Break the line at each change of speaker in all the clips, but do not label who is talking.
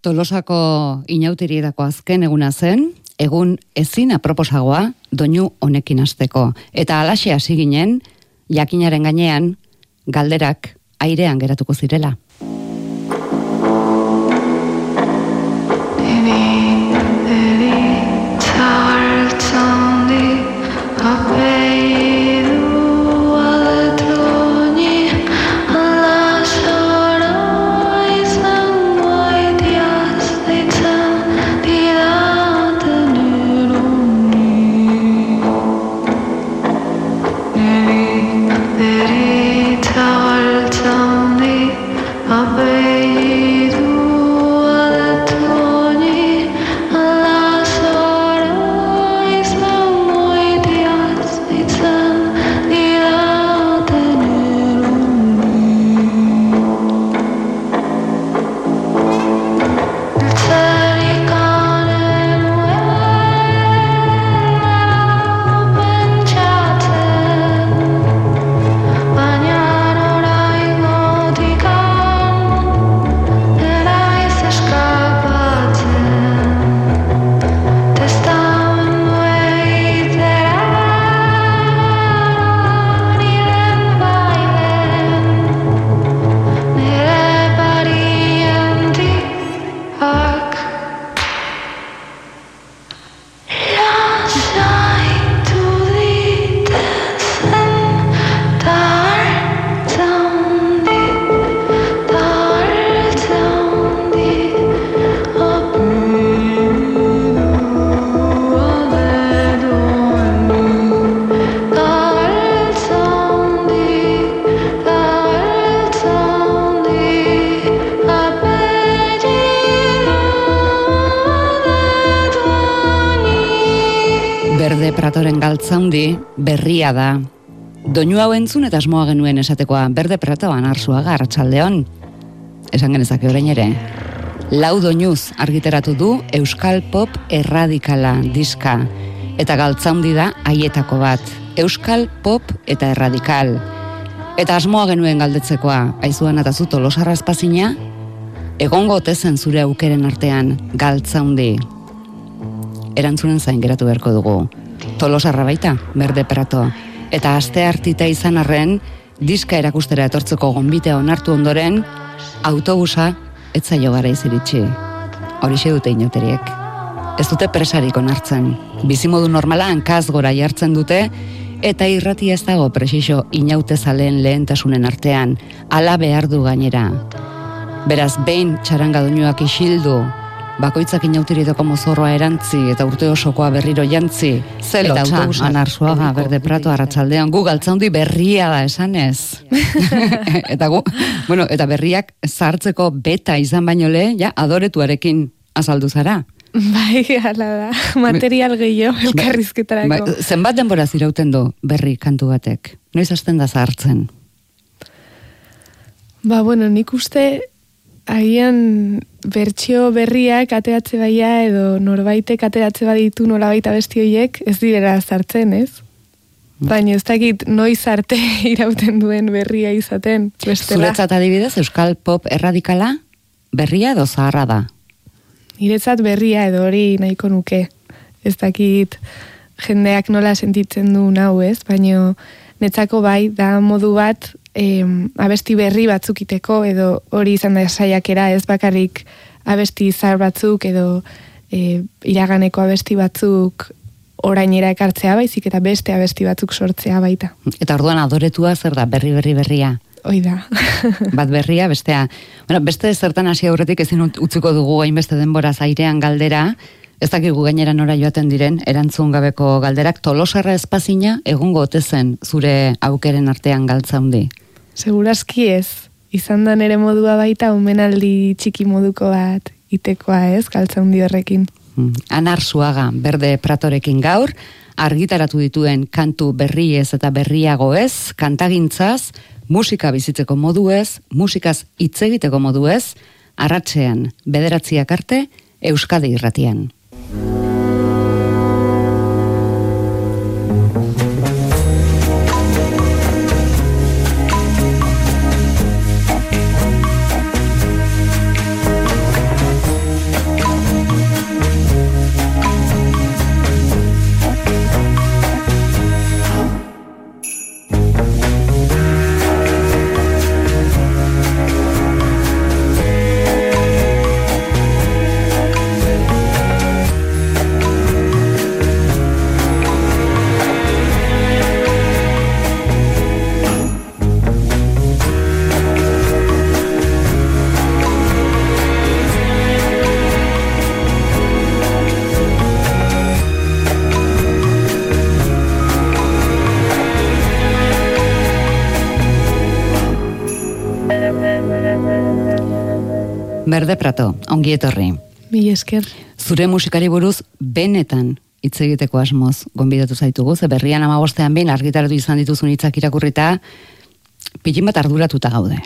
Tolosako inautirietako azken eguna zen, egun ezin aproposagoa doinu honekin hasteko. Eta alaxe hasi ginen, jakinaren gainean, galderak airean geratuko zirela. Galtzaundi berria da. Doinu hau entzun eta asmoa genuen esatekoa berde pratoan arzuaga arratsaldeon. Esan genezake orain ere. Lau doinuz argiteratu du Euskal Pop erradikala diska. Eta galtzaundi da haietako bat. Euskal Pop eta erradikal. Eta asmoa genuen galdetzekoa, aizuan eta zu tolosarra espazina, egongo tezen zure aukeren artean galtzaundi. Erantzunen zain geratu beharko dugu tolosarra baita, berde prato. Eta aste hartita izan arren, diska erakustera etortzeko gonbitea onartu ondoren, autobusa etza jo gara iziritsi. Horixe dute inoteriek. Ez dute presarik onartzen. Bizimodu normala hankaz gora jartzen dute, eta irrati ez dago presixo inaute zalen lehentasunen artean, ala behar du gainera. Beraz, behin txaranga doinuak isildu, bakoitzak inauteritoko mozorroa erantzi eta urte osokoa berriro jantzi. Zelo, eta autobusa. Anarzuaga, berde prato, arratsaldean gu galtzaundi berria da esanez. eta gu, bueno, eta berriak zartzeko beta izan baino le, ja, adoretuarekin azaldu zara.
Bai, ala da, material gehiago bai, elkarrizketarako. Bai,
zenbat denbora zirauten du berri kantu batek? Noiz hasten da zartzen?
Ba, bueno, nik uste agian bertsio berriak ateatze baia edo norbaitek ateatze baditu nola baita besti horiek ez direra zartzen, ez? Baina ez dakit noiz arte irauten duen berria izaten.
Bestela. Zuretzat adibidez, Euskal Pop erradikala berria edo zaharra da?
Niretzat berria edo hori nahiko nuke. Ez dakit jendeak nola sentitzen du nau ez, baina netzako bai da modu bat e, abesti berri batzukiteko edo hori izan da saiakera ez bakarrik abesti zar batzuk edo e, iraganeko abesti batzuk orainera ekartzea baizik eta beste abesti batzuk sortzea baita.
Eta orduan adoretua zer da berri berri berria?
Hoi da.
Bat berria, bestea. Bueno, beste zertan hasi aurretik ezin utzuko dugu hainbeste denbora zairean galdera, Ez dakigu gainera nora joaten diren, erantzun gabeko galderak, tolosarra espazina egungo otezen zure aukeren artean galtzaundi.
Segurazki ez, izan da nere modua baita omenaldi txiki moduko bat itekoa ez, galtzaundi horrekin.
Hmm. Anar zuaga, berde pratorekin gaur, argitaratu dituen kantu berriez eta berriago ez, kantagintzaz, musika bizitzeko modu ez, musikaz hitz egiteko modu ez, arratzean, bederatziak arte, Euskadi irratian. Mm-hmm. Berde Prato, ongi etorri.
Mi esker.
Zure musikari buruz benetan hitz egiteko asmoz gonbidatu zaitugu, ze berrian amabostean behin argitaratu izan dituzun hitzak irakurrita, pilin bat arduratuta gaude.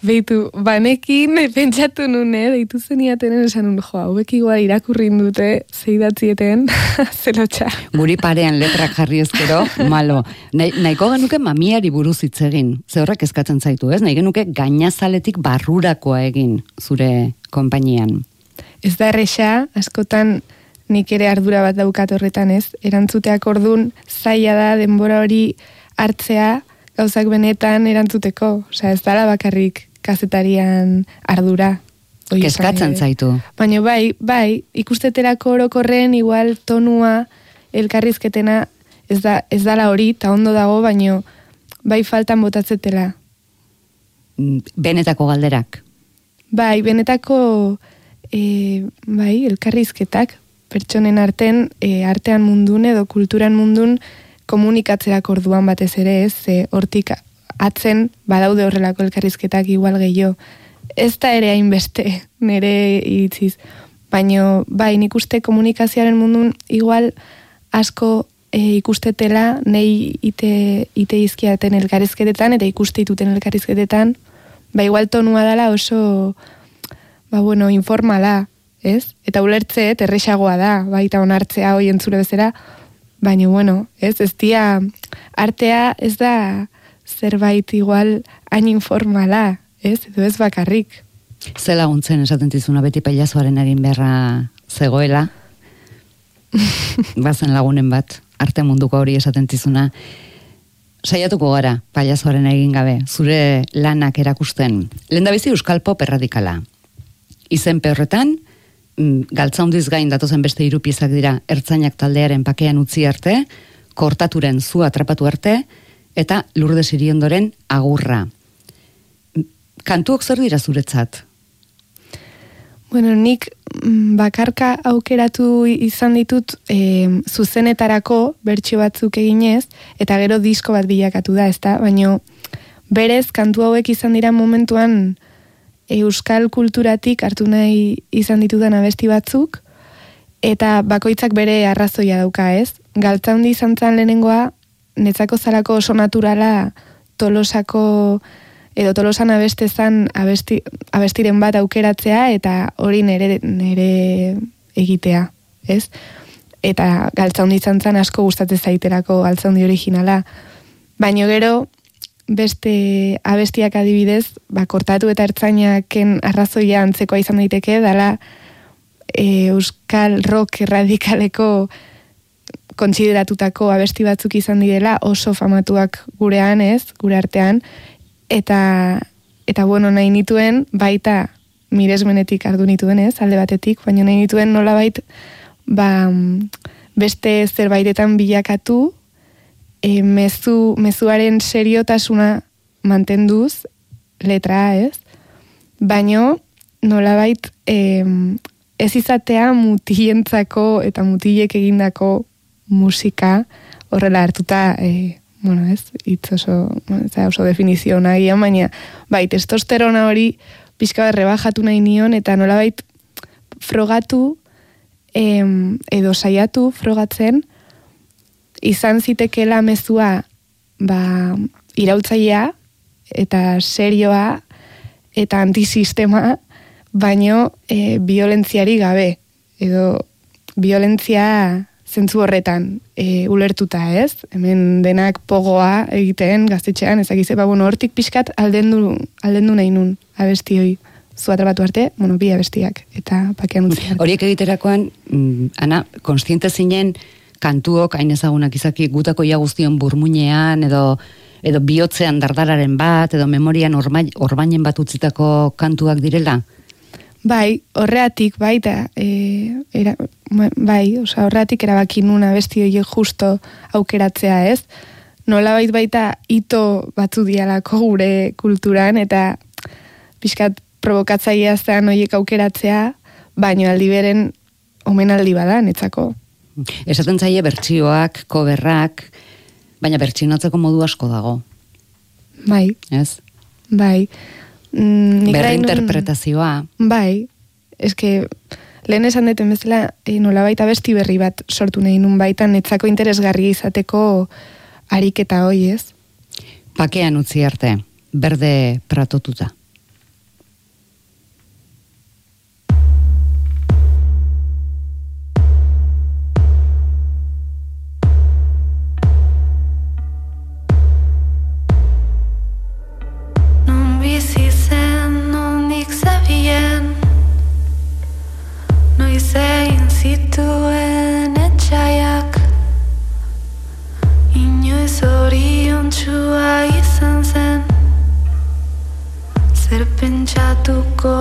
Beitu, banekin, pentsatu nune, deitu zeniatenen esan nun, jo, hauek igual irakurrin dute, zeidatzieten, zelotxa.
Guri parean letrak jarri ezkero, malo. Nahi, nahiko genuke mamiari buruz hitz egin, ze horrek eskatzen zaitu, ez? Nahi genuke gainazaletik barrurakoa egin zure konpainian.
Ez da erresa, askotan nik ere ardura bat daukat horretan ez, erantzuteak ordun zaila da denbora hori hartzea, gauzak benetan erantzuteko, osea ez dala bakarrik kazetarian ardura. Ere.
zaitu.
Baina bai, bai, ikusteterako orokorren igual tonua elkarrizketena ez da ez dala hori, ta ondo dago, baino bai faltan botatzetela.
Mm, Benetako galderak.
Bai, benetako e, bai, elkarrizketak pertsonen arten, e, artean mundun edo kulturan mundun komunikatzerak orduan batez ere ez, hortik atzen badaude horrelako elkarrizketak igual gehiago. Ez da ere hainbeste nire iritziz. Baino, bai, nik uste komunikazioaren mundun igual asko e, ikustetela nei ite, ite izkiaten elkarrizketetan eta ikuste dituten elkarrizketetan, ba igual tonua dela oso ba bueno, informala, ez? Eta ulertze, erresagoa da, baita onartzea hoi entzure bezera, baina bueno, ez? Ez dia, artea ez da zerbait igual hain informala, ez? Edo ez bakarrik.
Ze laguntzen esaten dizuna beti pailazoaren egin beharra zegoela. Bazen lagunen bat, arte munduko hori esaten dizuna. Saiatuko gara, pailazoaren egin gabe, zure lanak erakusten. Lehendabizi Euskal Pop erradikala. Izen horretan, mm, galtza hundiz gain datozen beste hiru piezak dira ertzainak taldearen pakean utzi arte, kortaturen zu atrapatu arte, eta lurde siriondoren agurra. Kantuok zer dira zuretzat?
Bueno, nik mm, bakarka aukeratu izan ditut e, zuzenetarako bertsio batzuk eginez, eta gero disko bat bilakatu da, ezta? Baino berez kantu hauek izan dira momentuan euskal kulturatik hartu nahi izan ditudan abesti batzuk, eta bakoitzak bere arrazoia dauka, ez? Galtza handi izan zen lehenengoa, netzako zalako oso naturala tolosako edo tolosan abestezan abesti, abestiren bat aukeratzea eta hori nere, nere egitea, ez? Eta galtza handi izan zen asko gustatzen zaiterako galtza handi originala. Baino gero, beste abestiak adibidez, ba, kortatu eta ertzainaken arrazoia antzekoa izan daiteke, dala e, euskal rock radikaleko kontsideratutako abesti batzuk izan direla oso famatuak gurean ez, gure artean, eta, eta bueno, nahi nituen baita miresmenetik ardu nituen ez, alde batetik, baina nahi nituen nola bait, ba, beste zerbaitetan bilakatu, e, mezu, mezuaren seriotasuna mantenduz, letra ez, baino nolabait e, ez izatea mutilentzako eta mutilek egindako musika horrela hartuta e, bueno, ez, hitz oso, ez da oso definizio nagian, baina bai, testosterona hori pixka bat rebajatu nahi nion, eta nolabait frogatu em, edo saiatu frogatzen izan zitekela mezua ba, irautzailea eta serioa eta antisistema baino e, violentziari gabe edo violentzia zentzu horretan e, ulertuta ez hemen denak pogoa egiten gaztetxean ezakize ba bueno hortik pixkat aldendu aldendu nahi nun abesti hoi zu atrapatu arte, bueno, bi abestiak eta pakean utzi.
Horiek egiterakoan, mm, ana, konstiente zinen kantuok hain ezagunak izaki gutako ia guztion burmuinean edo edo bihotzean dardararen bat edo memorian orbainen bat utzitako kantuak direla?
Bai, horreatik baita, e, era, bai, osea, horreatik erabaki nun abesti horiek justo aukeratzea ez. Nola bait baita ito batzu dialako gure kulturan eta pixkat provokatzailea zen horiek aukeratzea, baino aldi beren omenaldi bada netzako.
Esaten zaie bertsioak, koberrak, baina bertsinatzeko modu asko dago,
Bai,
ez?
bai. Mm,
Berrinterpretazioa.
Bai, eske lehen esan deten bezala e, nolabait abesti berri bat sortu nahi nun baitan netzako interesgarria izateko ariketa hoi ez.
Pakean utzi arte, berde pratotuta.
Noiz egin zituen etxaiak Inoiz orion txua izan zen. Zer pentsatuko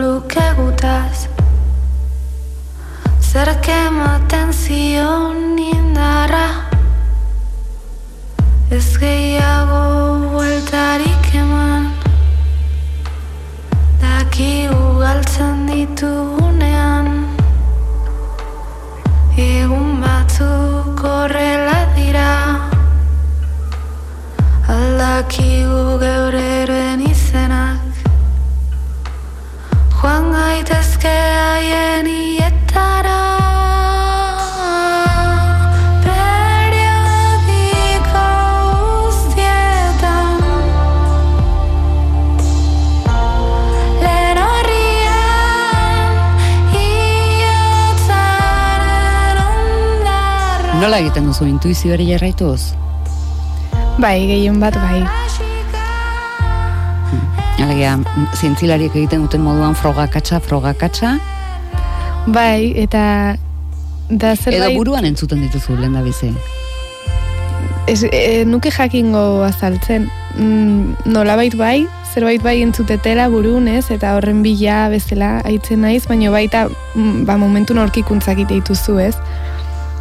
luke gutaz Zer kematen zion indarra? Ez gehiago bueltarik eman. Dakigu galtzen ditugunean
duzu intuizioari jarraituz?
Bai, gehien bat bai.
Alegia, mm, zientzilariek egiten duten moduan frogakatsa, frogakatsa,
Bai, eta da
edo
zerbait...
buruan entzuten dituzu lehen da bizi.
Ez, e, nuke jakingo azaltzen. Mm, nolabait bai, zerbait bai entzutetela burun, ez? Eta horren bila bezala aitzen naiz, baina baita mm, ba, momentu norkikuntzak ite dituzu, ez?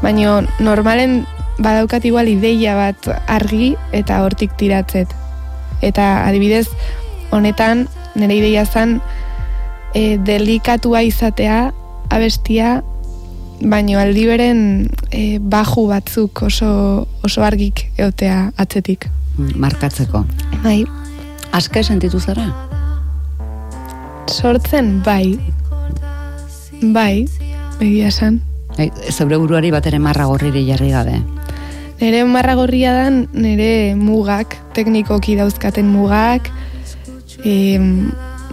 Baina normalen badaukat igual ideia bat argi eta hortik tiratzet. Eta adibidez, honetan nire ideia zen e, delikatua izatea abestia baino aldi beren e, baju batzuk oso, oso argik eotea atzetik.
Mm, Markatzeko.
Bai,
Aske sentitu zara?
sortzen bai, bai, egia esan.
Ei, Zeure buruari bat ere marra gorriri jarri gabe.
Nere marra gorria dan, nere mugak, teknikoki dauzkaten mugak, em,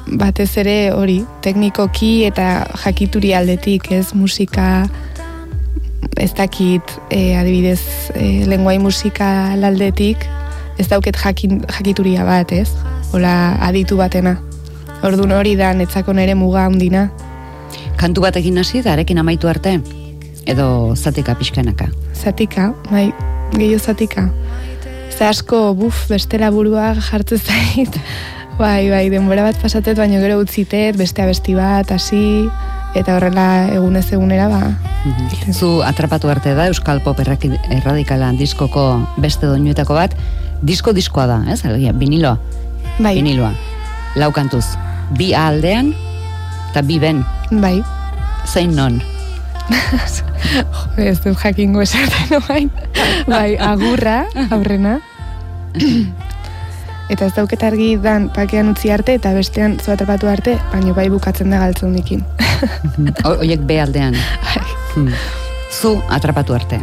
batez ere hori, teknikoki eta jakituri aldetik, ez musika, ez dakit, e, adibidez, e, lenguai musika aldetik, ez dauket jakin, jakituria bat, ez? Ola, aditu batena. Ordun hori da, netzako nere muga handina.
Kantu batekin hasi arekin amaitu arte? Edo zatika pixkanaka?
Zatika, bai, gehiago zatika. Ze asko, buf, bestela burua jartzen zait. bai, bai, denbora bat pasatet, baino gero utzitet, beste abesti bat, hasi, eta horrela egunez egunera, ba.
Mhm. Zu atrapatu arte da Euskal Pop erradikala diskoko beste doinuetako bat, disko-diskoa da, ez? Alegia, Viniloa.
Bai,
Viniloa. Lau kantuz. Bi A aldean, eta bi ben.
bai.
Zein non?
Jo, ez dut jakingo esaten orain. bai, agurra, aurrena. eta ez dauket argi dan pakean utzi arte eta bestean zu atrapatu arte, baino bai bukatzen da galtzundikin.
O- Oiek B aldean. Hmm. Zu atrapatu arte.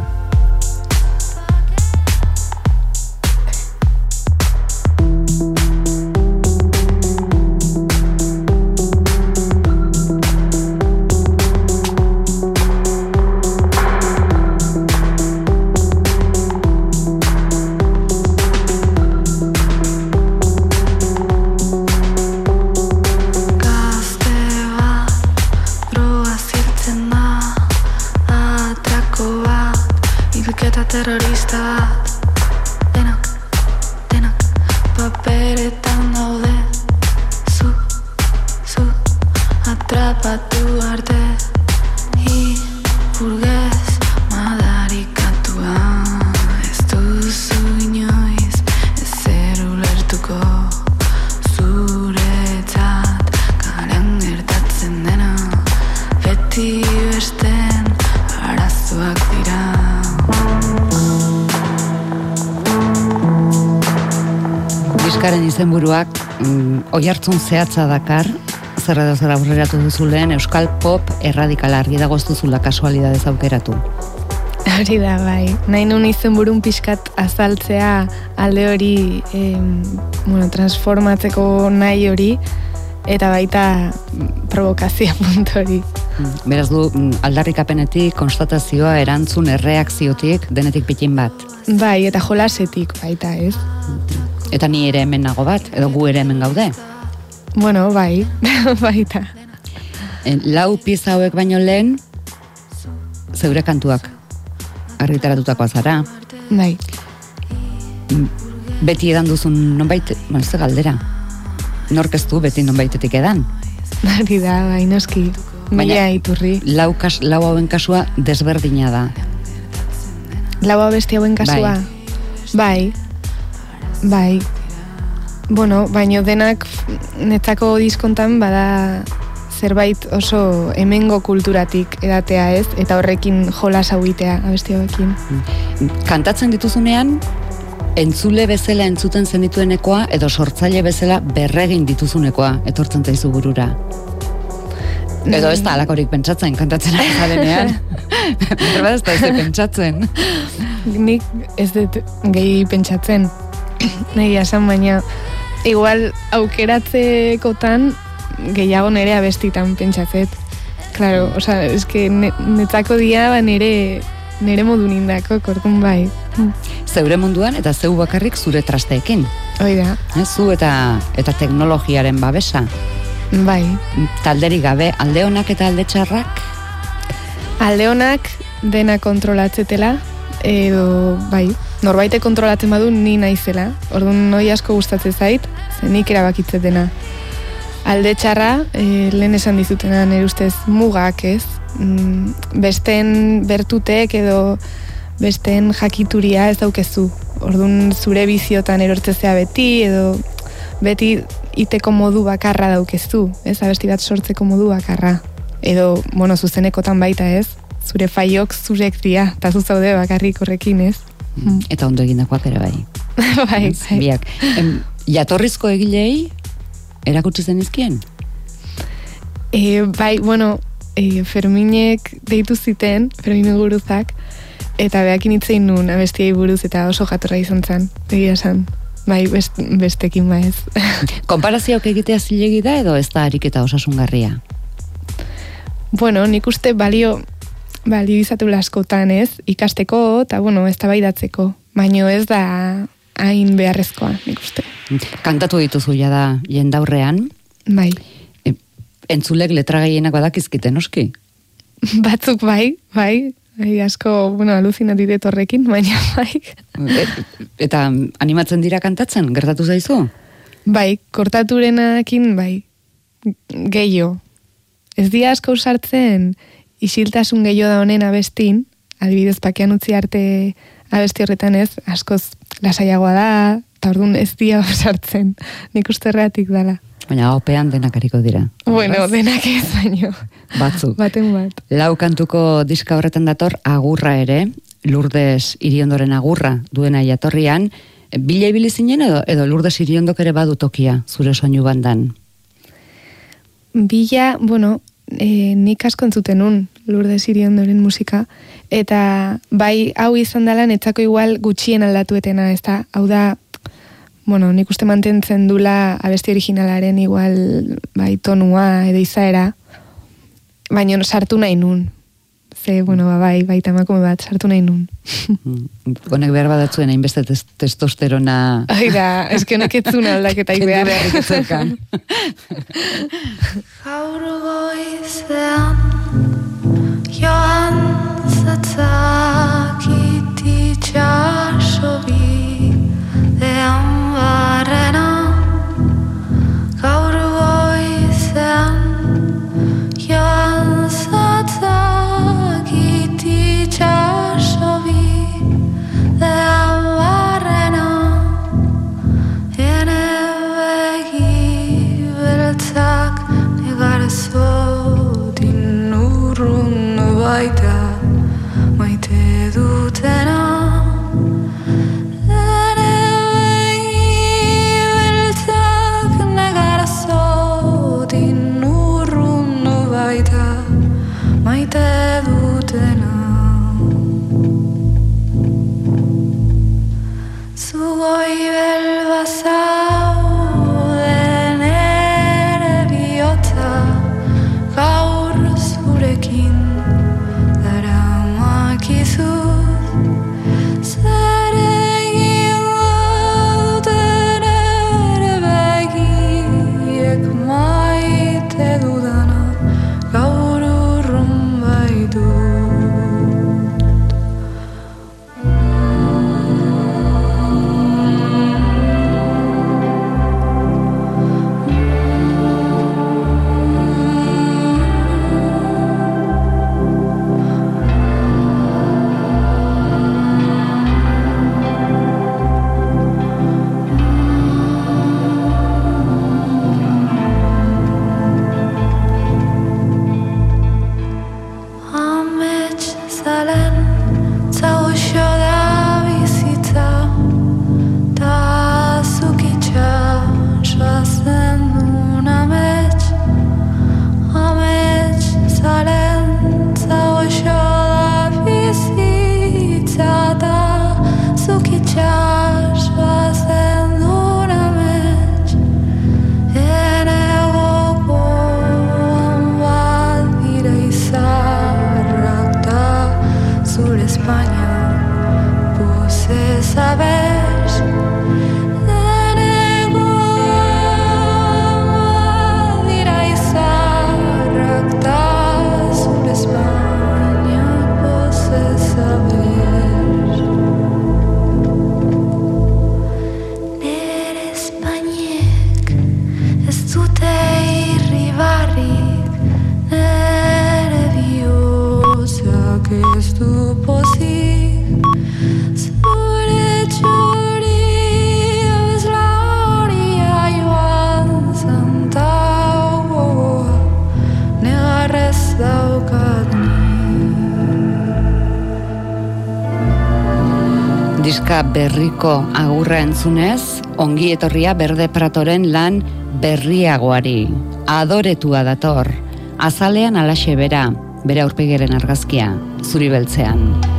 Oi hartzun zehatza dakar, zer edo zer aurreratu duzu lehen, Euskal Pop erradikala argi dago ez duzula kasualidadez aukeratu.
Hori da, bai. Nahi nun izen burun pixkat azaltzea alde hori em, bueno, transformatzeko nahi hori eta baita provokazio puntu hori.
Beraz du, mm, aldarrikapenetik, konstatazioa, erantzun, erreakziotik, denetik pitin bat.
Bai, eta jolasetik baita, ez?
Eta ni ere hemen nago bat, edo gu ere hemen gaude.
Bueno, bai, baita.
E, lau pieza hauek baino lehen, zeure kantuak argitaratutakoa zara.
Bai.
Beti edan duzun nonbait, da galdera. Nork ez du beti nonbaitetik edan.
Hori da, bai, noski. Mila iturri.
Lau, kas, lau hauen kasua desberdina da.
Lau abesti hauen kasua? Bai. Bai. Bueno, baino denak netzako diskontan bada zerbait oso hemengo kulturatik edatea ez, eta horrekin jolas hauitea abesti hauekin.
Kantatzen dituzunean, entzule bezala entzuten zenituenekoa edo sortzaile bezala berregin dituzunekoa etortzen zaizu burura. Edo ez da alakorik pentsatzen, kantatzen ari zarenean. Berba ez da ez pentsatzen.
Nik ez dut gehi pentsatzen. Nahi esan baina igual aukeratzekotan gehiago nere abestitan pentsatzet. Claro, o sea, es que ne, netzako dia ba nere nere modu nindako, korkun bai.
Zeure munduan eta zeu bakarrik zure trasteekin.
Hoi da,
Eh, Zu eta eta teknologiaren babesa.
bai.
Talderik gabe, alde honak eta alde txarrak,
Alde honak dena kontrolatzetela, edo, bai, norbaite kontrolatzen badu ni naizela. Orduan noi asko gustatzen zait, ze nik erabakitzen dena. Alde txarra, e, lehen esan dizutena nire ustez mugak ez. Mm, besteen bertutek edo besteen jakituria ez daukezu. Orduan zure biziotan erortzezea beti edo beti iteko modu bakarra daukezu, ez abesti bat sortzeko modu bakarra. Edo, bueno, zuzenekotan baita ez, zure faiok zurek dira, eta zu zaude bakarrik horrekin ez. Mm.
eta ondo egindakoak ere bai.
bai, bai.
Biak. Em, jatorrizko egilei, erakutsi zenizkien?
E, bai, bueno, e, Ferminek deitu ziten, Fermin guruzak, eta behakin itzein nun abestiei buruz eta oso jatorra izan zen, egia esan. Bai, best, bestekin ez.
Konparazioak egitea zilegi da edo ez da ariketa osasungarria?
bueno, nik uste balio, balio izatu askotan ez, ikasteko, eta bueno, ez tabaidatzeko. Baino ez da hain beharrezkoa, nik uste.
Kantatu dituzu ja da jendaurrean,
Bai,
e, entzulek letra gehienak badakizkite noski.
batzuk bai, bai, bai asko, bueno, aluzinatu dit horrekin, baina bai.
E, eta animatzen dira kantatzen, gertatu zaizu?
Bai, kortaturenakin, bai, gehiago. Ez dia asko sartzen isiltasun gehiago da honen abestin, adibidez pakean utzi arte abesti horretan ez, askoz lasaiagoa da, eta orduan ez dia sartzen, nik uste erratik dala.
Baina opean denak hariko dira.
Bueno, denak ez baino,
Batzuk.
baten bat.
Lau kantuko diska horretan dator agurra ere, Lourdes Iriondoren agurra duena jatorrian, bila ibili zinen edo, edo Lourdes Iriondok ere badu tokia zure soinu bandan.
Bila, bueno, e, nik asko entzuten un, Lourdes Iriondoren musika, eta bai hau izan dela netzako igual gutxien aldatuetena, ez da, hau da, bueno, nik uste mantentzen dula abesti originalaren igual bai tonua edo izaera, baina sartu nahi nun. Ze, bueno, ba, bai, bai, tamakume bat, sartu nahi nun.
Mm, Honek behar badatzuen hainbeste tes- testosterona
Ai da, eske honek etzun aldaketak
kendu
behar.
ez.
Gaur goizean joan zatzakit
Diska berriko agurra entzunez, ongi etorria berde pratoren lan berriagoari. Adoretua dator, azalean alaxe bera, bere aurpegeren argazkia, zuri beltzean.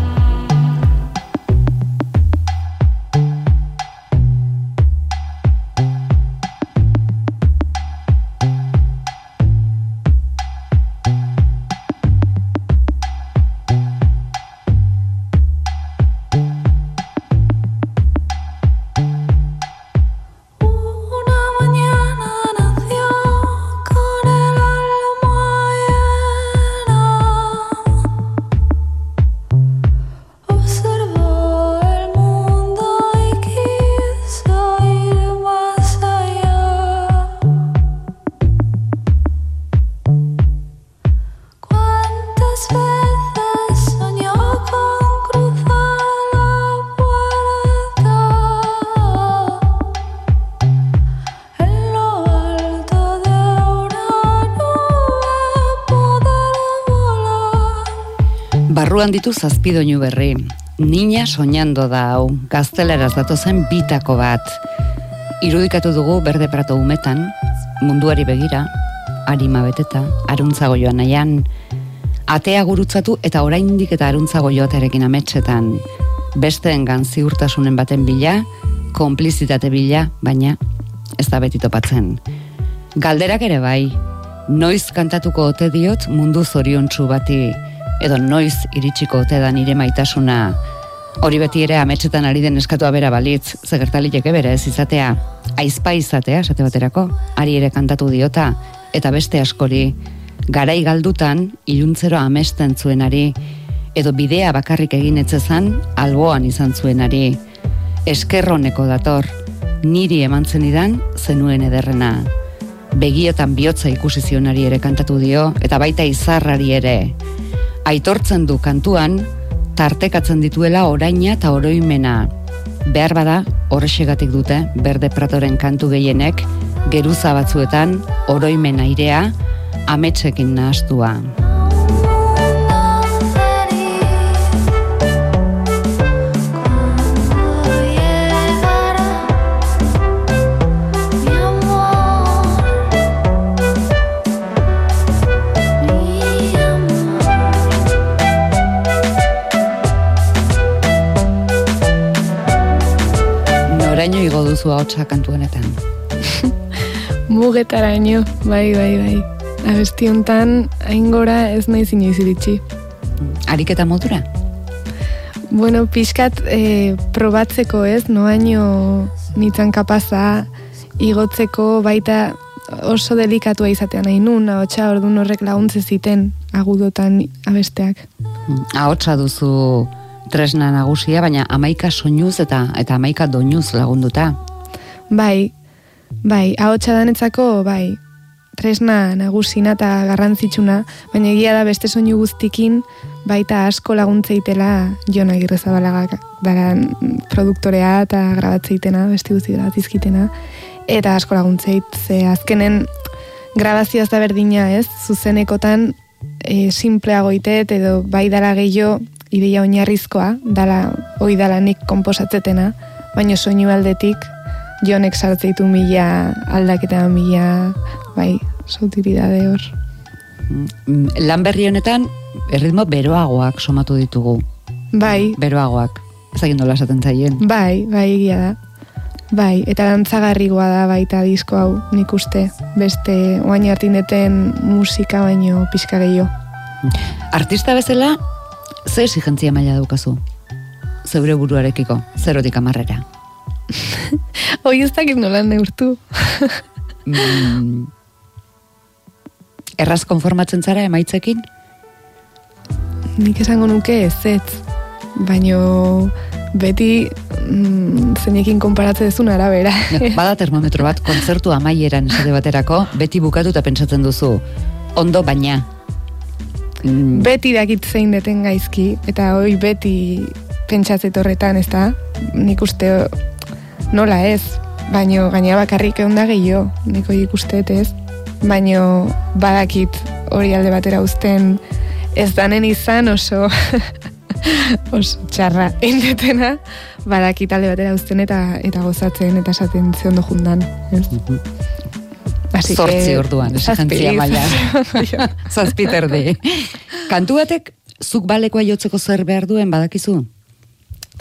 Barruan ditu zazpidoinu berri. Niña soñando da hau, gazteleraz datozen bitako bat. Irudikatu dugu berde prato umetan, munduari begira, arima beteta, aruntzago joan nahian, atea gurutzatu eta oraindik eta aruntzago joaterekin ametsetan, besteengan ziurtasunen baten bila, konplizitate bila, baina ez da beti topatzen. Galderak ere bai, noiz kantatuko ote diot mundu zoriontsu bati, edo noiz iritsiko ote da nire maitasuna, hori beti ere ametsetan ari den eskatua bera balitz, zegertaliteke bere ez izatea, aizpa izatea, esate baterako, ari ere kantatu diota, eta beste askori, garai galdutan, iluntzero amesten zuenari, edo bidea bakarrik egin etzezan, alboan izan zuenari, eskerroneko dator, niri eman zenidan zenuen ederrena. Begiotan bihotza ikusi zionari ere kantatu dio, eta baita izarrari ere. Aitortzen du kantuan, tartekatzen dituela oraina eta oroimena. Behar bada, horrexegatik dute, berde pratoren kantu gehienek, geruza batzuetan, oroimen airea, ametsekin nahastua. Noraino igo duzu ahotsa kantu honetan.
Mugetaraino, bai, bai, bai. Abesti hontan, hain gora ez nahi inoiz iritsi.
Ariketa modura?
Bueno, pixkat eh, probatzeko ez, noaino nitzan kapaza igotzeko baita oso delikatua izatean nahi nun, ahotsa ordun horrek laguntze ziten agudotan abesteak.
Ahotsa duzu tresna nagusia, baina amaika soinuz eta eta amaika doinuz lagunduta.
Bai, bai, ahotsa danetzako, bai, tresna nagusina eta garrantzitsuna, baina egia da beste soinu guztikin baita asko laguntzeitela Jon Agirrezabalaga dara produktorea eta grabatzeitena, beste guzti grabatzizkitena, eta asko laguntzeit, ze azkenen grabazioa da berdina ez, zuzenekotan e, simpleago itet edo bai dala gehiago ideia oinarrizkoa, dala, oi dala nik komposatzetena, baina soinu aldetik jonek sartzeitu mila aldaketa mila, bai, sautilidade hor.
Mm, Lan berri honetan, erritmo beroagoak somatu ditugu.
Bai,
Beroagoak. Ez egin nola esaten zaien.
bai, bai egia da. Bai, eta dantzagarrigoa da baita disko hau, nik uste. Beste, oain hartindeten musika baino pixka gehiago.
Artista bezala, ze exigentzia maila daukazu? Zeure buruarekiko, zerotik amarrera.
Hoi ez dakit nola neurtu.
Mm, erraz konformatzen zara emaitzekin?
Nik esango nuke ez ez. Baino beti mm, zeinekin konparatzen duzun arabera.
Bada termometro bat, kontzertu amaieran esate baterako, beti bukatu eta pentsatzen duzu, ondo baina. Mm,
beti dakit zein deten gaizki, eta hoi beti pentsatzet horretan, ez da? Nik uste nola ez, baino gaina bakarrik egon da gehiago, nik hoi ikusteet ez, baino badakit hori alde batera uzten ez danen izan oso oso txarra indetena badakit alde batera uzten eta eta gozatzen eta esaten ze ondo jundan. ez? Así que-
Zortzi orduan, exigentzia
Zazpi.
maila. Zazpiter di. Kantu batek, zuk balekoa jotzeko zer behar duen, badakizu?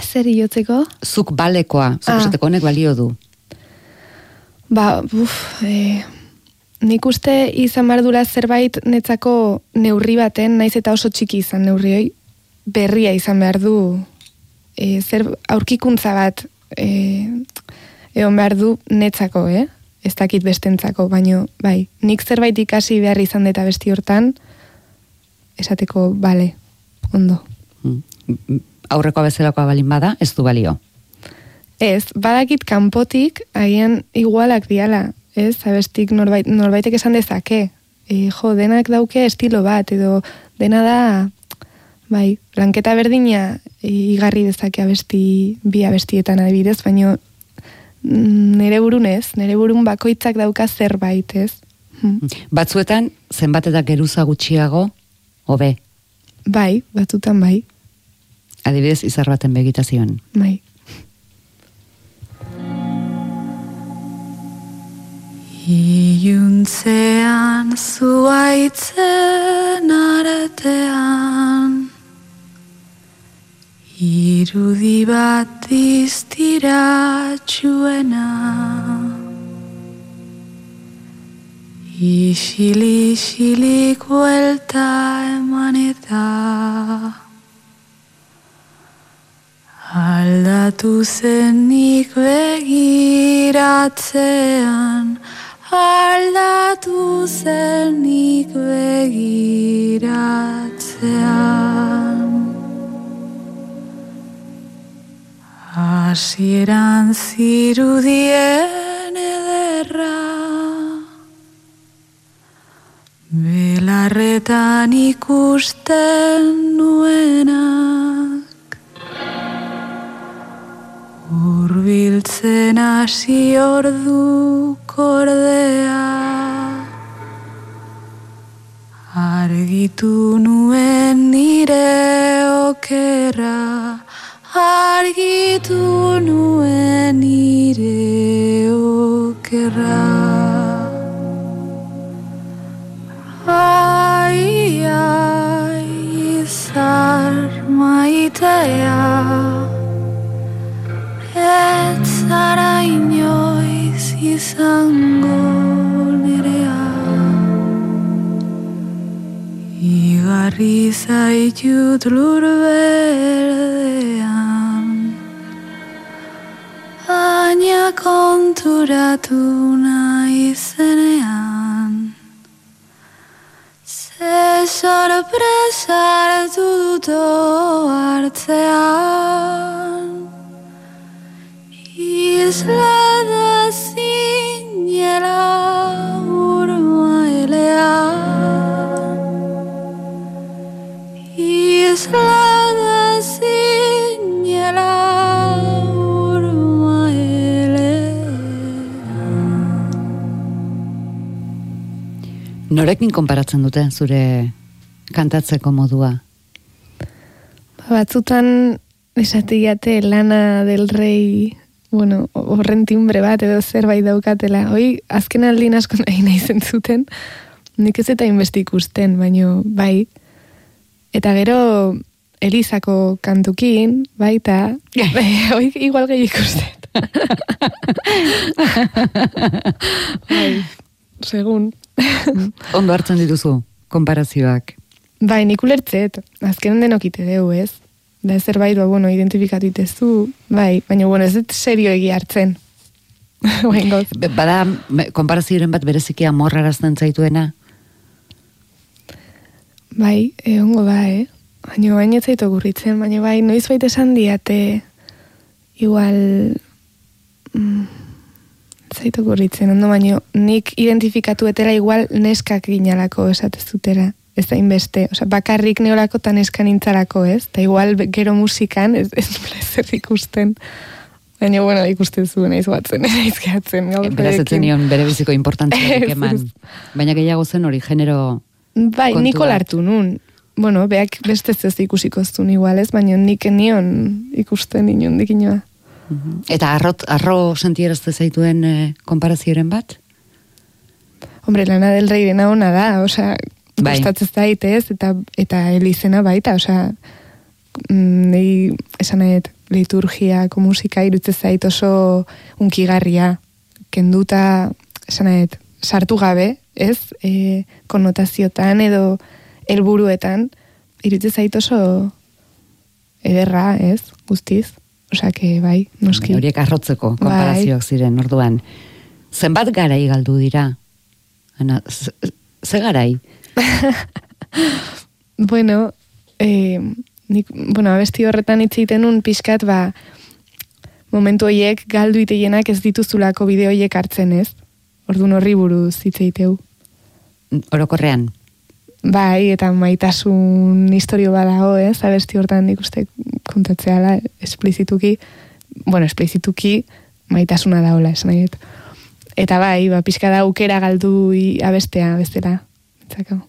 Zer jotzeko?
Zuk balekoa, zuk
Ah.
esateko honek balio du.
Ba, uf, e, nik uste izan bardura zerbait netzako neurri baten, naiz eta oso txiki izan neurri hoi, berria izan behar du, e, zer aurkikuntza bat e, egon behar du netzako, eh? Ez dakit bestentzako, baino, bai, nik zerbait ikasi behar izan eta besti hortan, esateko, bale, ondo.
Mm. Aurrekoa bezalakoa balin bada, ez du balio.
Ez, badakit kanpotik agian igualak diala, ez? Abestik norbait, norbaitek esan dezake. E, jo, denak dauke estilo bat, edo dena da, bai, lanketa berdina igarri dezake abesti, bi abestietan adibidez, baino nere burun ez, nere burun bakoitzak dauka zerbait, ez? Hm.
Batzuetan, zenbat eta geruza gutxiago, hobe,
Bai, batzutan bai,
adibidez izar baten begitazioan.
bai.
Iuntzean zuaitzen artean Irudi bat iztiratxuena Isili isilik eman eta. Aldatu zenik begiratzean Aldatu zenik begiratzean Hasieran zirudien ederra Belarretan ikusten nuenak Urbiltzen hasi ordu kordea Argitu nuen nire okera Argitu nuen nire okerra Ai, ai, izar maitea Ez zara inoiz izango nerea Igarri zaitut lur berdean Baina konturatu nahi zenean. Ze sorpresa hartu dut hartzean Isla zinela urmaelean Isla
Norekin konparatzen dute zure kantatzeko modua?
Ba, batzutan esatiate lana del rei, bueno, horren timbre bat edo zerbait daukatela. Hoi, azken aldin asko nahi nahi zentzuten, nik ez eta inbesti ikusten, baino bai. Eta gero Elizako kantukin, baita, hoi igual gehi ikusten. bai, segun.
Ondo hartzen dituzu, konparazioak.
Bai, nik ulertzet, azken denok ite deu, ez? Da zerbait, ba, bueno, identifikatu itezu, bai, baina, bueno, ez dut serio egi hartzen.
Bada, konparazioaren bat bereziki amorrarazten zaituena?
Bai, egongo da, eh? Baina, baina ez zaitu gurritzen, baina bai, noiz baita esan diate, igual, mm, ez zaitu gurritzen, ondo, baina nik identifikatu etera igual neskak ginalako esatez zutera. Ez da inbeste, osea, bakarrik neolako eta neska nintzalako, ez? Eta igual gero musikan ez, ez nula ezer ikusten. Baina, bueno, ikusten zuen, naiz batzen, naiz gehatzen. gaur
Beraz,
berekin.
etzen nion bere biziko importantzia
Ez,
eman.
ez.
Baina gehiago zen hori genero
Bai, niko lartu nun. Bueno, beak beste ez ikusiko zuen igual ez, baina nik nion ikusten inondik inoa.
Eta arrot, arro sentierazte zaituen e, konparazioaren bat?
Hombre, lana del rei dena ona da, osea,
Bai.
gustatzen zait ez, eta, eta elizena baita, osea, mm, nei, esan nahi, dut, liturgiako musika irutze zait oso unkigarria, kenduta, esan nahi, sartu gabe, ez, e, konotaziotan edo helburuetan irutze zait oso ederra, ez, guztiz, osea, que bai, noski.
Horiek arrotzeko konparazioak ziren, orduan. Zenbat garai galdu dira? Ana, ze, ze garai?
Bueno, eh, nik, bueno, abesti horretan hitz egiten un pixkat, ba, momentu horiek galdu iteienak ez dituzulako bideo horiek hartzen ez. Orduan horri buruz hitz egiteu.
Orokorrean.
Bai, eta maitasun historio badago, ez? Abesti hortan nik uste kontatzeala esplizituki, bueno, esplizituki maitasuna daola, esan nahi. Eta bai, ba, pixka da aukera galdu abestea bestela. Entzako.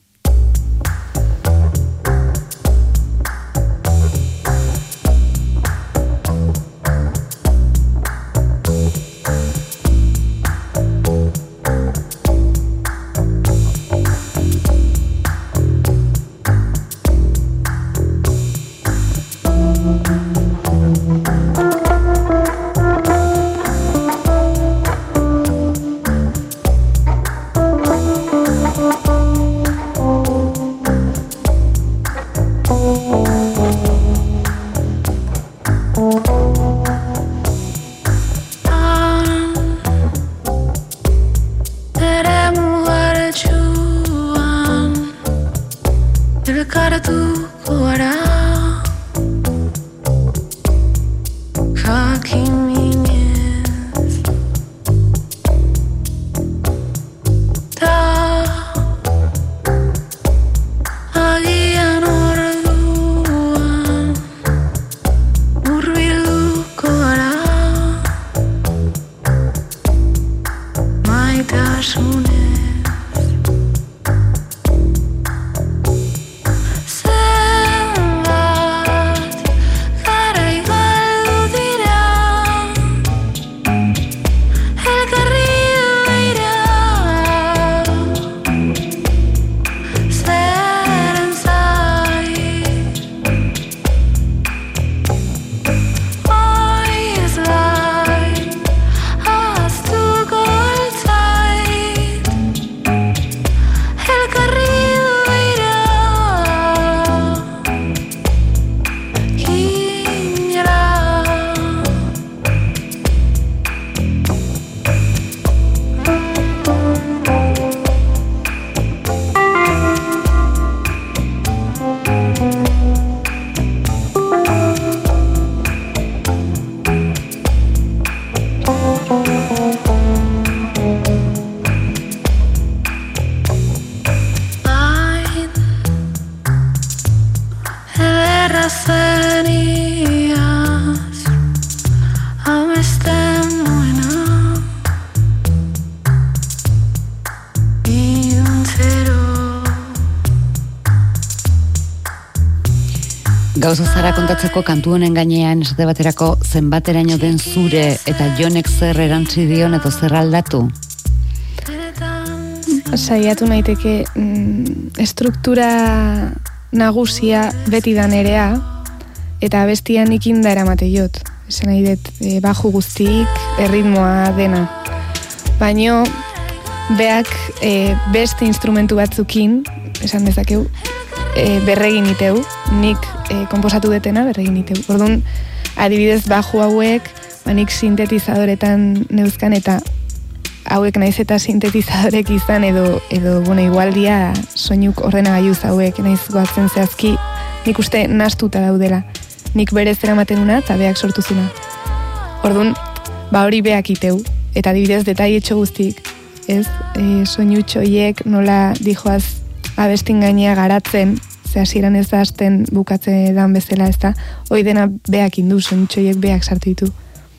Zara kontatzeko kantu honen gainean esate baterako zenbateraino den zure eta jonek zer erantzi dion eta zer aldatu?
saiatu naiteke mm, estruktura nagusia beti da nerea eta bestian ikinda eramate jot. Esan nahi dut, e, baju guztik, erritmoa dena. Baino, beak e, beste instrumentu batzukin, esan dezakeu, e, berregin iteu, nik e, komposatu detena berregin iteu. Orduan, adibidez baju hauek, ba, nik sintetizadoretan neuzkan eta hauek naiz eta sintetizadorek izan edo edo bueno, igualdia soinuk ordenagailuz hauek naiz goatzen zehazki nik uste nastuta daudela. Nik berez eramaten una eta beak sortu zuna. Orduan, ba hori beak iteu. Eta adibidez detailetxo guztik, ez? E, soinu nola dijoaz abestin gainea garatzen, ze hasieran ez da hasten bukatze dan bezala, ez da? Hoi dena beak indu, soinu txoiek beak sartu ditu.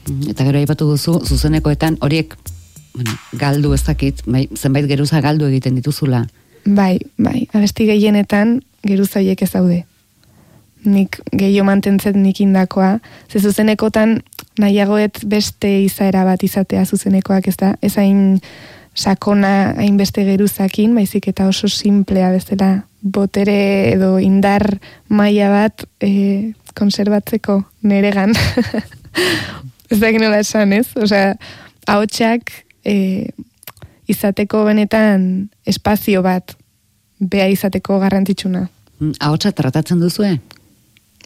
Mm, Eta gero aipatu duzu, zuzenekoetan horiek bueno, galdu ez dakit, bai, zenbait geruza galdu egiten dituzula.
Bai, bai, abesti gehienetan geruza horiek ez daude. Nik gehiago mantentzet nik indakoa. Ze zuzenekotan nahiagoet beste izaera bat izatea zuzenekoak ez da. Ez hain sakona hain beste geruzakin, baizik eta oso simplea bezala botere edo indar maila bat e, konserbatzeko neregan. ez da nola esan, ez? Osea, ahotsak e, izateko benetan espazio bat bea izateko garrantzitsuna.
Mm, Ahotsa tratatzen duzue?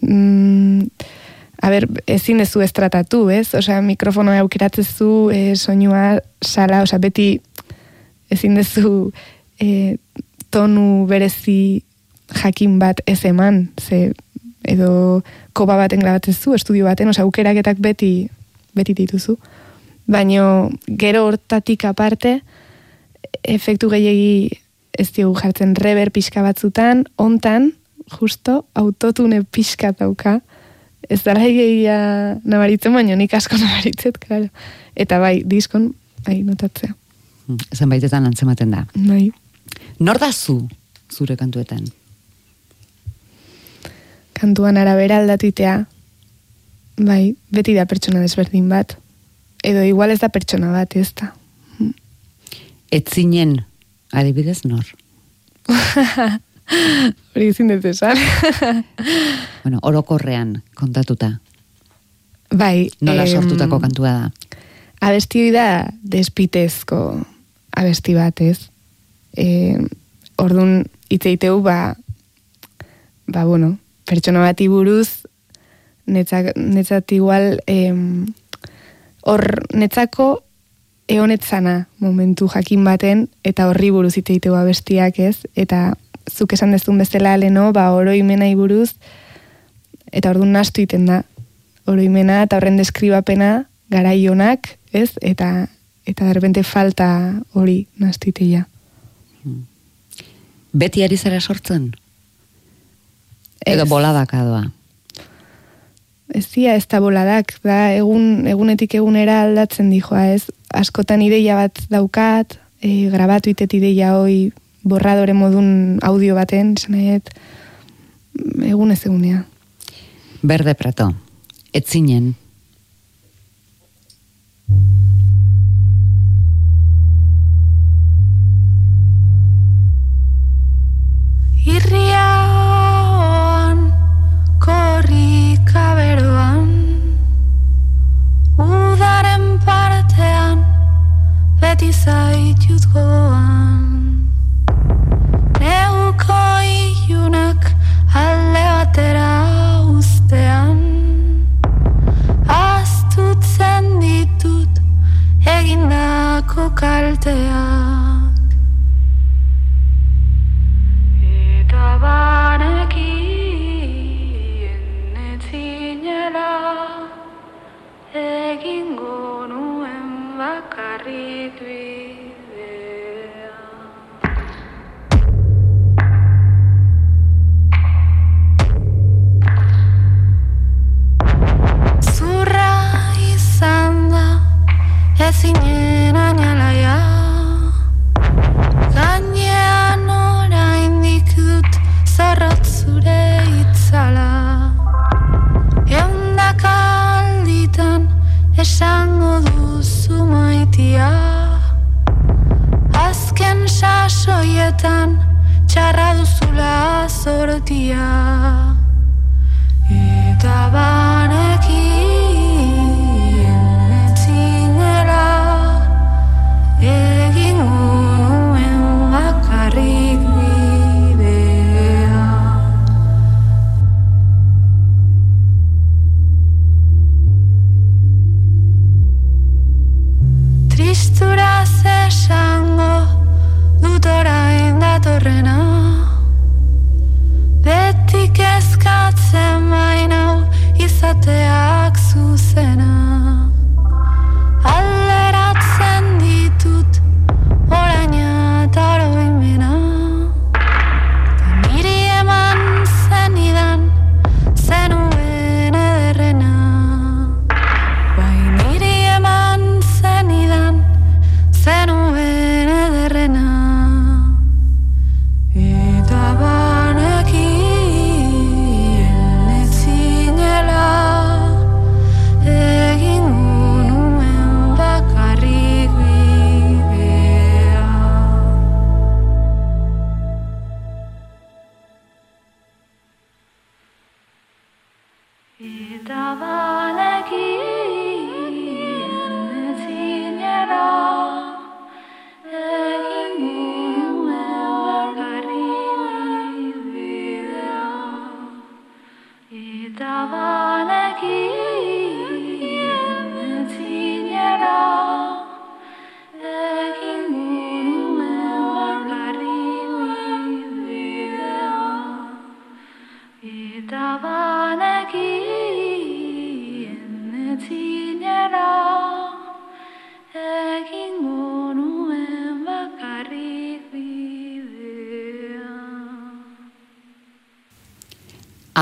Mm, a ber, ezin ez ez tratatu, ez? Osea, mikrofonoa aukeratzezu, e, soinua, sala, osea, beti ezin dezu e, tonu berezi jakin bat ez eman, ze edo koba baten grabatzezu, estudio baten, osea, aukeraketak beti, beti dituzu. Baino, gero hortatik aparte, efektu gehiegi ez diogu jartzen rever pixka batzutan, ontan, justo, autotune pixka dauka, ez da gehiagia nabaritzen, baino nik asko nabaritzet, claro. Eta bai, diskon, bai, notatzea.
Zenbaitetan antzematen da.
Bai.
Nor da zu, zure kantuetan?
Kantuan arabera aldatitea, bai, beti da pertsona desberdin bat. Edo igual ez da pertsona bat, ez da.
Etzinen, adibidez nor?
Hori ezin dut esan.
Bueno, orokorrean kontatuta.
bai.
Nola
em,
sortutako kantua da.
abesti hori da despitezko abesti bat, ez? E, ordun itzeiteu, ba, ba, bueno, pertsona bati buruz, netzak, netzat igual, em, hor netzako ehonetzana momentu jakin baten, eta horri buruz itzeiteu abestiak, ez? Eta zuk esan dezun bezala leno, ba, oroimenai buruz, eta orduan nastu iten da, oroimena eta horren deskribapena garaionak, ez? Eta eta derbente falta hori nastitea.
Beti ari zara sortzen? Edo
Ez.
boladaka doa.
Ez dira ez da boladak, da egun, egunetik egunera aldatzen dijoa, ez? Askotan ideia bat daukat, e, grabatu itet ideia hoi borradore modun audio baten, esan nahiet, egun ez egunea.
Berde prato. Etzinen.
Irriaoan, korrika beroan Udaren partean, beti zaitut goan Neuko ilunak alde batera ustean Aztutzen ditut egindako kalteak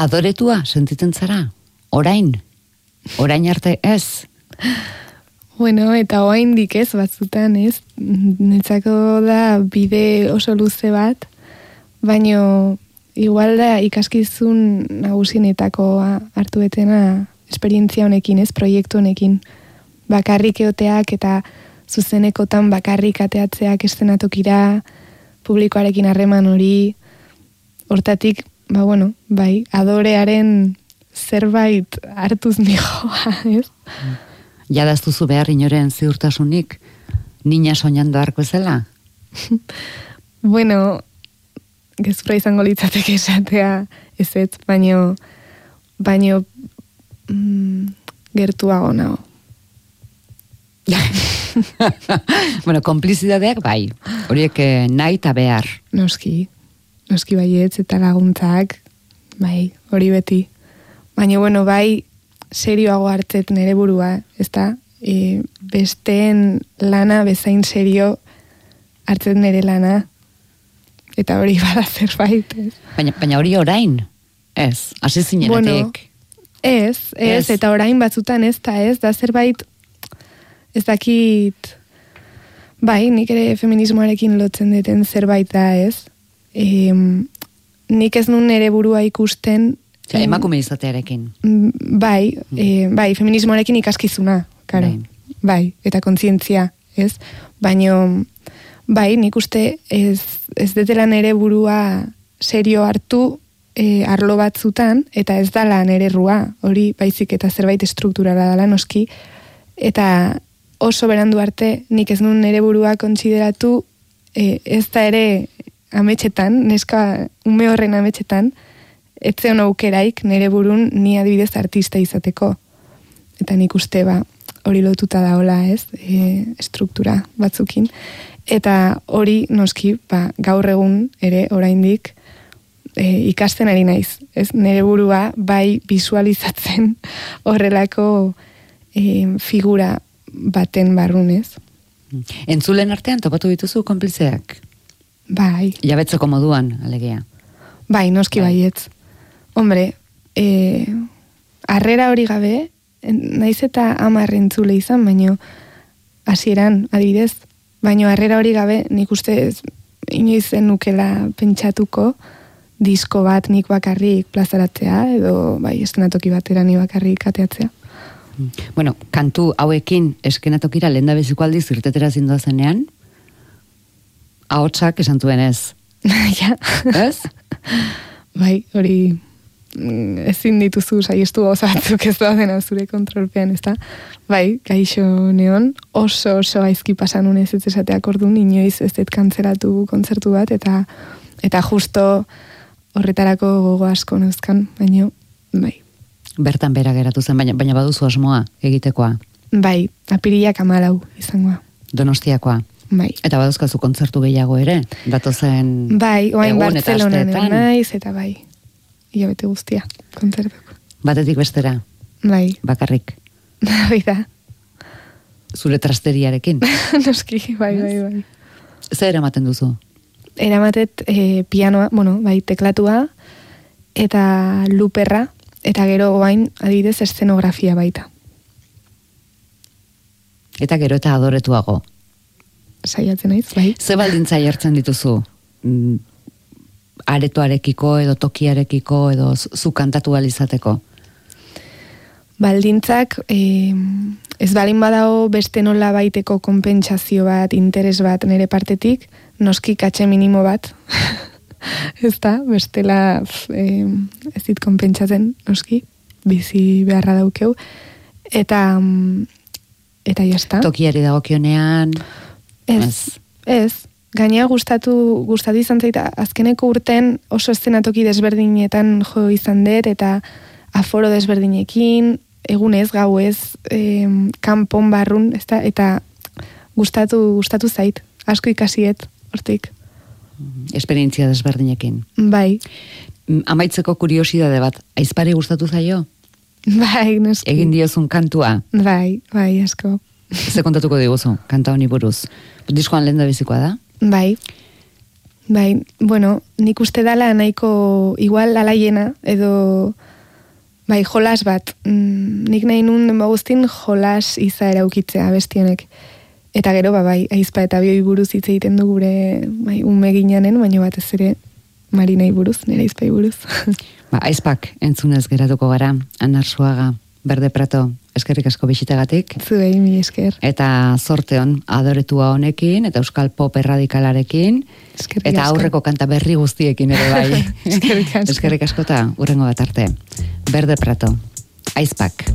Adoretua sentitzen zara? Orain? Orain arte ez?
Bueno, eta oaindik ez, batzutan ez, netzako da bide oso luze bat, baino igual da ikaskizun nagusinetakoa hartu etena esperientzia honekin, ez, proiektu honekin. Bakarrik eoteak eta zuzenekotan bakarrik ateatzeak estenatokira, publikoarekin harreman hori, hortatik, ba bueno, bai, adorearen zerbait hartuz nijoa, ez?
Jadaztuzu behar inoren ziurtasunik? Nina soñando arko ezela?
Bueno, gezurra izango litzateke esatea ez ez, baino, baino mm, gertuago nago.
bueno, komplizidadeak bai. Horiek eh, nahi eta behar.
Noski, noski baietz eta laguntzak, bai, hori beti. Baina, bueno, bai, serioago hartzet nere burua, ez da? E, besteen lana bezain serio hartzet nere lana. Eta hori bada zerbait, ez?
Baina, baina hori orain? Ez, hasi zinenetik.
Bueno, Ez, ez,
Ez.
eta orain batzutan ez da, ez, da zerbait, ez dakit, bai, nik ere feminismoarekin lotzen deten zerbait da, ez. E, nik ez nun ere burua ikusten,
Ja, emakume izatearekin.
mm, bai, e, bai, feminismoarekin ikaskizuna, karo.
Bai.
Bai. eta kontzientzia, ez? Baino, bai, nik uste ez, ez detela nere burua serio hartu e, arlo batzutan, eta ez dala nere rua, hori baizik eta zerbait estrukturala dala noski, eta oso berandu arte nik ez nun nere burua kontsideratu e, ez da ere ametxetan, neska ume horren ametxetan, ez zeon aukeraik nere burun ni adibidez artista izateko. Eta nik uste ba, hori lotuta daola ez, e, struktura batzukin. Eta hori noski, ba, gaur egun ere oraindik e, ikasten ari naiz. Ez nere burua bai visualizatzen horrelako e, figura baten barrunez.
Entzulen artean topatu dituzu konplizeak?
Bai,
Jabetzeko moduan, alegia.
bai, noski
Bai.
baietz. Hombre, e, arrera hori gabe, naiz eta amar entzule izan, baino hasieran adibidez, baino arrera hori gabe nik uste inoiz nukela pentsatuko disko bat nik bakarrik plazaratzea, edo bai, estenatoki batera ni bakarrik ateatzea.
Bueno, kantu hauekin eskenatokira lehen da beziko aldiz irtetera zindoa zenean, ahotsak esan zuen ez.
ja,
Ez?
bai, hori mm, ezin dituzu saiestu gauza batzuk ez da dena zure kontrolpean, ez da? Bai, gaixo neon, oso oso aizki pasan unez ez esateak orduan, inoiz ez dut kantzeratu kontzertu bat, eta eta justo horretarako gogo asko neuzkan, baino, bai.
Bertan bera geratu zen, baina, baina baduzu asmoa egitekoa,
Bai, apiriak amalau izangoa.
donostiakoa.
Bai.
Eta baduzkazu kontzertu gehiago ere, datozen
Bai, oain
egun eta asteetan.
naiz, eta bai, hilabete guztia, kontzertuko.
Batetik bestera,
Bai,
bakarrik,
hori da.
zure trasteriarekin.
Noski, bai, bai, bai.
Zer eramaten duzu?
eramatet e, pianoa, bueno, bai, teklatua, eta luperra, eta gero oain, adibidez, eszenografia baita.
Eta gero eta adoretuago.
Saiatzen naiz, bai.
Ze baldintza jartzen dituzu? Mm, aretoarekiko edo tokiarekiko edo zu kantatu ahal izateko?
Baldintzak, e, ez balin badao beste nola baiteko konpentsazio bat, interes bat nire partetik, noski katxe minimo bat. ez da, bestela e, ez dit konpentsatzen, noski. bizi beharra daukeu. Eta, mm, eta jazta.
Tokiari dagokionean,
Ez,
Ez.
Gainea gustatu, gustatu izan zaita, azkeneko urten oso eszenatoki desberdinetan jo izan dut, eta aforo desberdinekin, egunez, gauez, em, kanpon barrun, ez da, eta gustatu, gustatu zait, asko ikasiet, hortik.
esperientzia desberdinekin.
Bai,
Mm, Amaitzeko kuriosidade bat, aizpari gustatu zaio?
bai, noski.
Egin diozun kantua,
Bai, bai, asko.
Ze kontatuko diguzu, kanta honi buruz. Diskoan lehen da bizikoa da?
Bai, bai, bueno, nik uste dala nahiko igual alaiena, edo, bai, jolas bat. Mm, nik nahi nun denba guztin jolas izaera ukitzea bestionek. Eta gero, ba, bai, aizpa eta bioi buruz hitz egiten du gure, bai, ume ginanen, baina batez ere, marinai buruz, nire aizpai buruz.
Ba, aizpak entzunez geratuko gara, anarsuaga, berde prato, eskerrik asko bisitagatik.
Zuei, mi esker.
Eta zorte hon, adoretua honekin, eta euskal pop erradikalarekin,
Eskerrik
eta aurreko kanta berri guztiekin ere bai.
Eskerrik asko.
Eskerrik asko eta urrengo bat arte. Berde prato, aizpak.